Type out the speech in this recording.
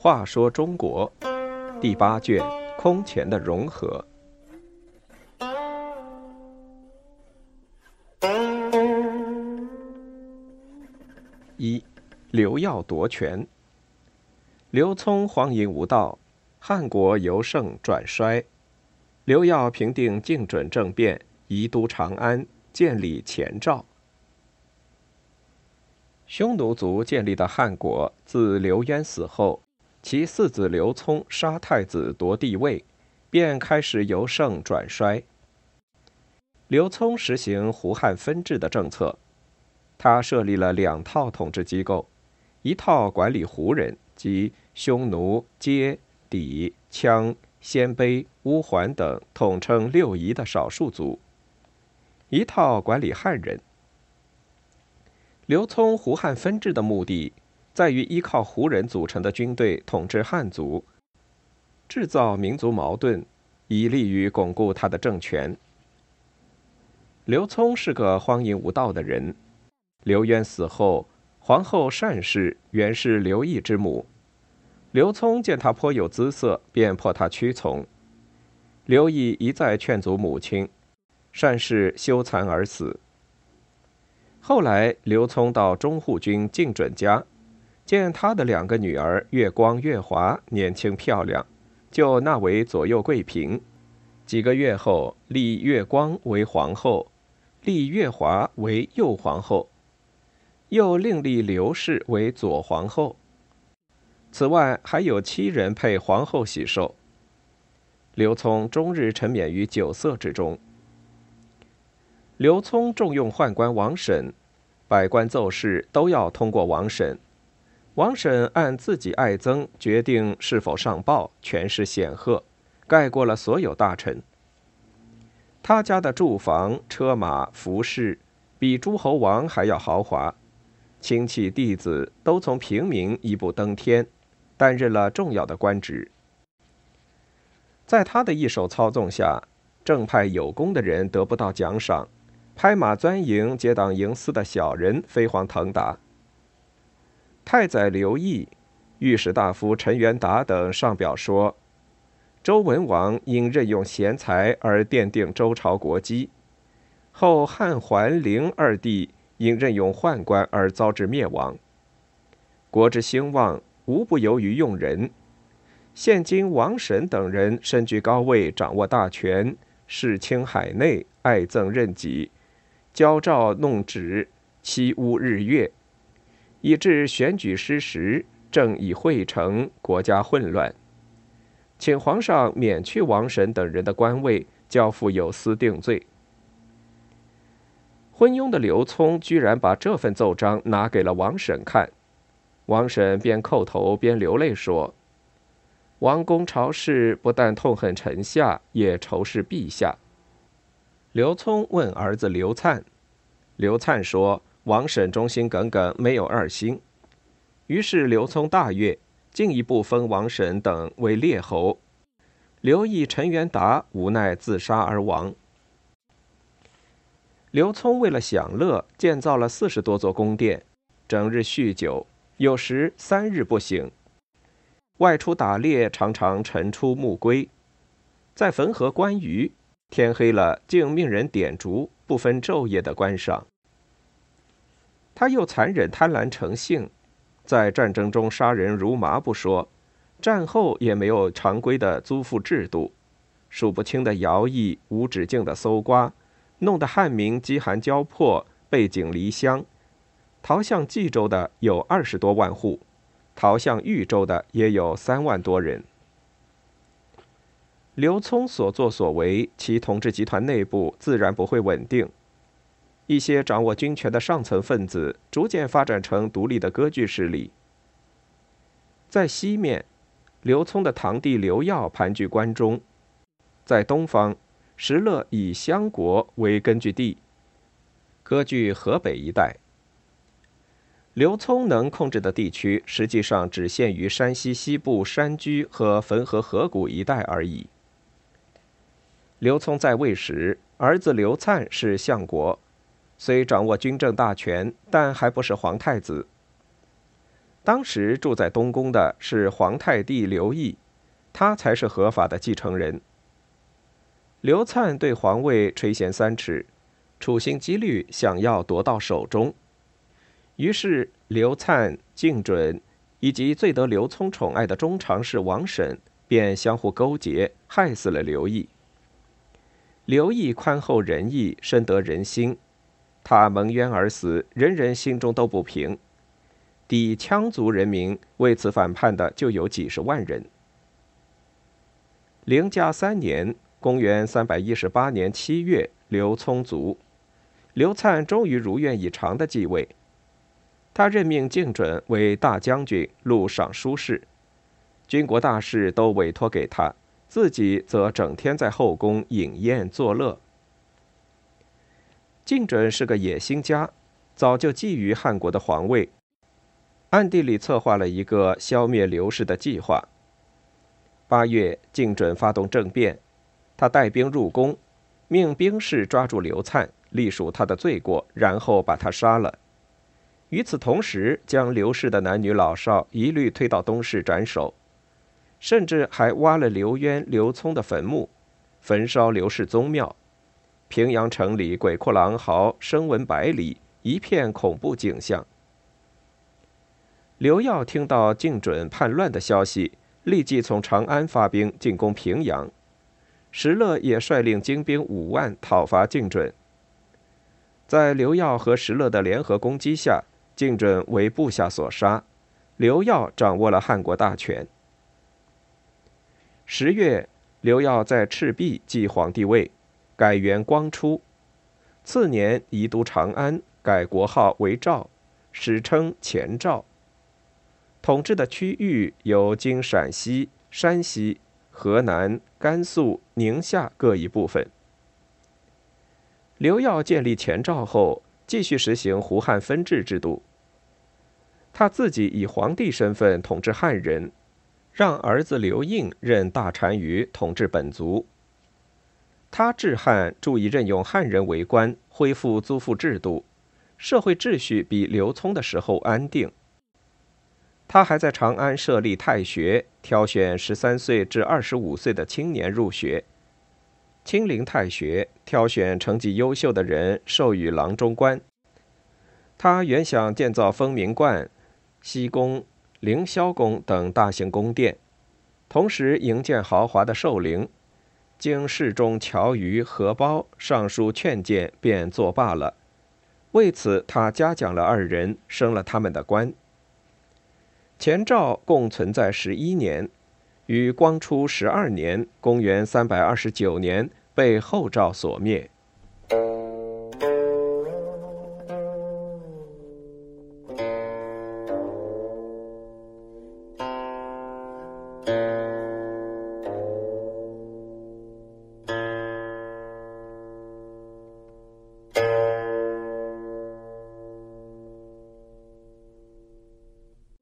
话说中国第八卷空前的融合。一，刘耀夺权。刘聪荒淫无道，汉国由盛转衰。刘耀平定靖准政变，移都长安，建立前赵。匈奴族建立的汉国，自刘渊死后，其四子刘聪杀太子夺帝位，便开始由盛转衰。刘聪实行胡汉分治的政策，他设立了两套统治机构，一套管理胡人。即匈奴、羯、氐、羌、鲜卑、乌桓等统称六夷的少数族，一套管理汉人。刘聪胡汉分治的目的，在于依靠胡人组成的军队统治汉族，制造民族矛盾，以利于巩固他的政权。刘聪是个荒淫无道的人，刘渊死后。皇后单氏原是刘毅之母，刘聪见他颇有姿色，便迫他屈从。刘毅一再劝阻母亲，善事羞惭而死。后来，刘聪到中护军靳准家，见他的两个女儿月光、月华年轻漂亮，就纳为左右贵嫔。几个月后，立月光为皇后，立月华为右皇后。又另立刘氏为左皇后。此外，还有七人配皇后喜寿。刘聪终日沉湎于酒色之中。刘聪重用宦官王审，百官奏事都要通过王审。王审按自己爱憎决定是否上报，权势显赫，盖过了所有大臣。他家的住房、车马、服饰，比诸侯王还要豪华。亲戚弟子都从平民一步登天，担任了重要的官职。在他的一手操纵下，正派有功的人得不到奖赏，拍马钻营、结党营私的小人飞黄腾达。太宰刘毅、御史大夫陈元达等上表说，周文王因任用贤才而奠定周朝国基，后汉桓灵二帝。因任用宦官而遭致灭亡。国之兴旺，无不由于用人。现今王审等人身居高位，掌握大权，视清海内，爱憎任己，骄诏弄旨，欺污日月，以致选举失实，政已会成，国家混乱。请皇上免去王审等人的官位，交付有司定罪。昏庸的刘聪居然把这份奏章拿给了王审看，王审边叩头边流泪说：“王公朝事不但痛恨臣下，也仇视陛下。”刘聪问儿子刘灿，刘灿说：“王审忠心耿耿，没有二心。”于是刘聪大悦，进一步封王审等为列侯。刘毅、陈元达无奈自杀而亡。刘聪为了享乐，建造了四十多座宫殿，整日酗酒，有时三日不醒。外出打猎，常常晨出暮归，在汾河观鱼，天黑了竟命人点烛，不分昼夜的观赏。他又残忍贪婪成性，在战争中杀人如麻不说，战后也没有常规的租赋制度，数不清的徭役，无止境的搜刮。弄得汉民饥寒交迫，背井离乡，逃向冀州的有二十多万户，逃向豫州的也有三万多人。刘聪所作所为，其统治集团内部自然不会稳定。一些掌握军权的上层分子逐渐发展成独立的割据势力。在西面，刘聪的堂弟刘耀盘踞关中；在东方。石勒以襄国为根据地，割据河北一带。刘聪能控制的地区，实际上只限于山西西部山居和汾河河谷一带而已。刘聪在位时，儿子刘灿是相国，虽掌握军政大权，但还不是皇太子。当时住在东宫的是皇太弟刘毅，他才是合法的继承人。刘灿对皇位垂涎三尺，处心积虑想要夺到手中。于是，刘灿、敬准以及最得刘聪宠爱的中常侍王审便相互勾结，害死了刘毅。刘毅宽厚仁义，深得人心，他蒙冤而死，人人心中都不平。抵羌族人民为此反叛的就有几十万人。灵嘉三年（公元318年）七月，刘聪卒，刘灿终于如愿以偿的继位。他任命敬准为大将军、录尚书事，军国大事都委托给他，自己则整天在后宫饮宴作乐。敬准是个野心家，早就觊觎汉国的皇位。暗地里策划了一个消灭刘氏的计划。八月，敬准发动政变，他带兵入宫，命兵士抓住刘灿，隶属他的罪过，然后把他杀了。与此同时，将刘氏的男女老少一律推到东市斩首，甚至还挖了刘渊、刘聪的坟墓，焚烧刘氏宗庙。平阳城里鬼哭狼嚎，声闻百里，一片恐怖景象。刘耀听到敬准叛乱的消息，立即从长安发兵进攻平阳。石勒也率领精兵五万讨伐敬准。在刘耀和石勒的联合攻击下，敬准为部下所杀，刘耀掌握了汉国大权。十月，刘耀在赤壁继皇帝位，改元光初。次年移都长安，改国号为赵，史称前赵。统治的区域有今陕西、山西、河南、甘肃、宁夏各一部分。刘耀建立前赵后，继续实行胡汉分治制度。他自己以皇帝身份统治汉人，让儿子刘应任大单于统治本族。他治汉注意任用汉人为官，恢复租赋制度，社会秩序比刘聪的时候安定。他还在长安设立太学，挑选十三岁至二十五岁的青年入学。清陵太学挑选成绩优秀的人，授予郎中官。他原想建造丰明观、西宫、凌霄宫等大型宫殿，同时营建豪华的寿陵。经侍中乔瑜、何包上书劝谏，便作罢了。为此，他嘉奖了二人，升了他们的官。前赵共存在十一年，于光初十二年（公元329年）被后赵所灭。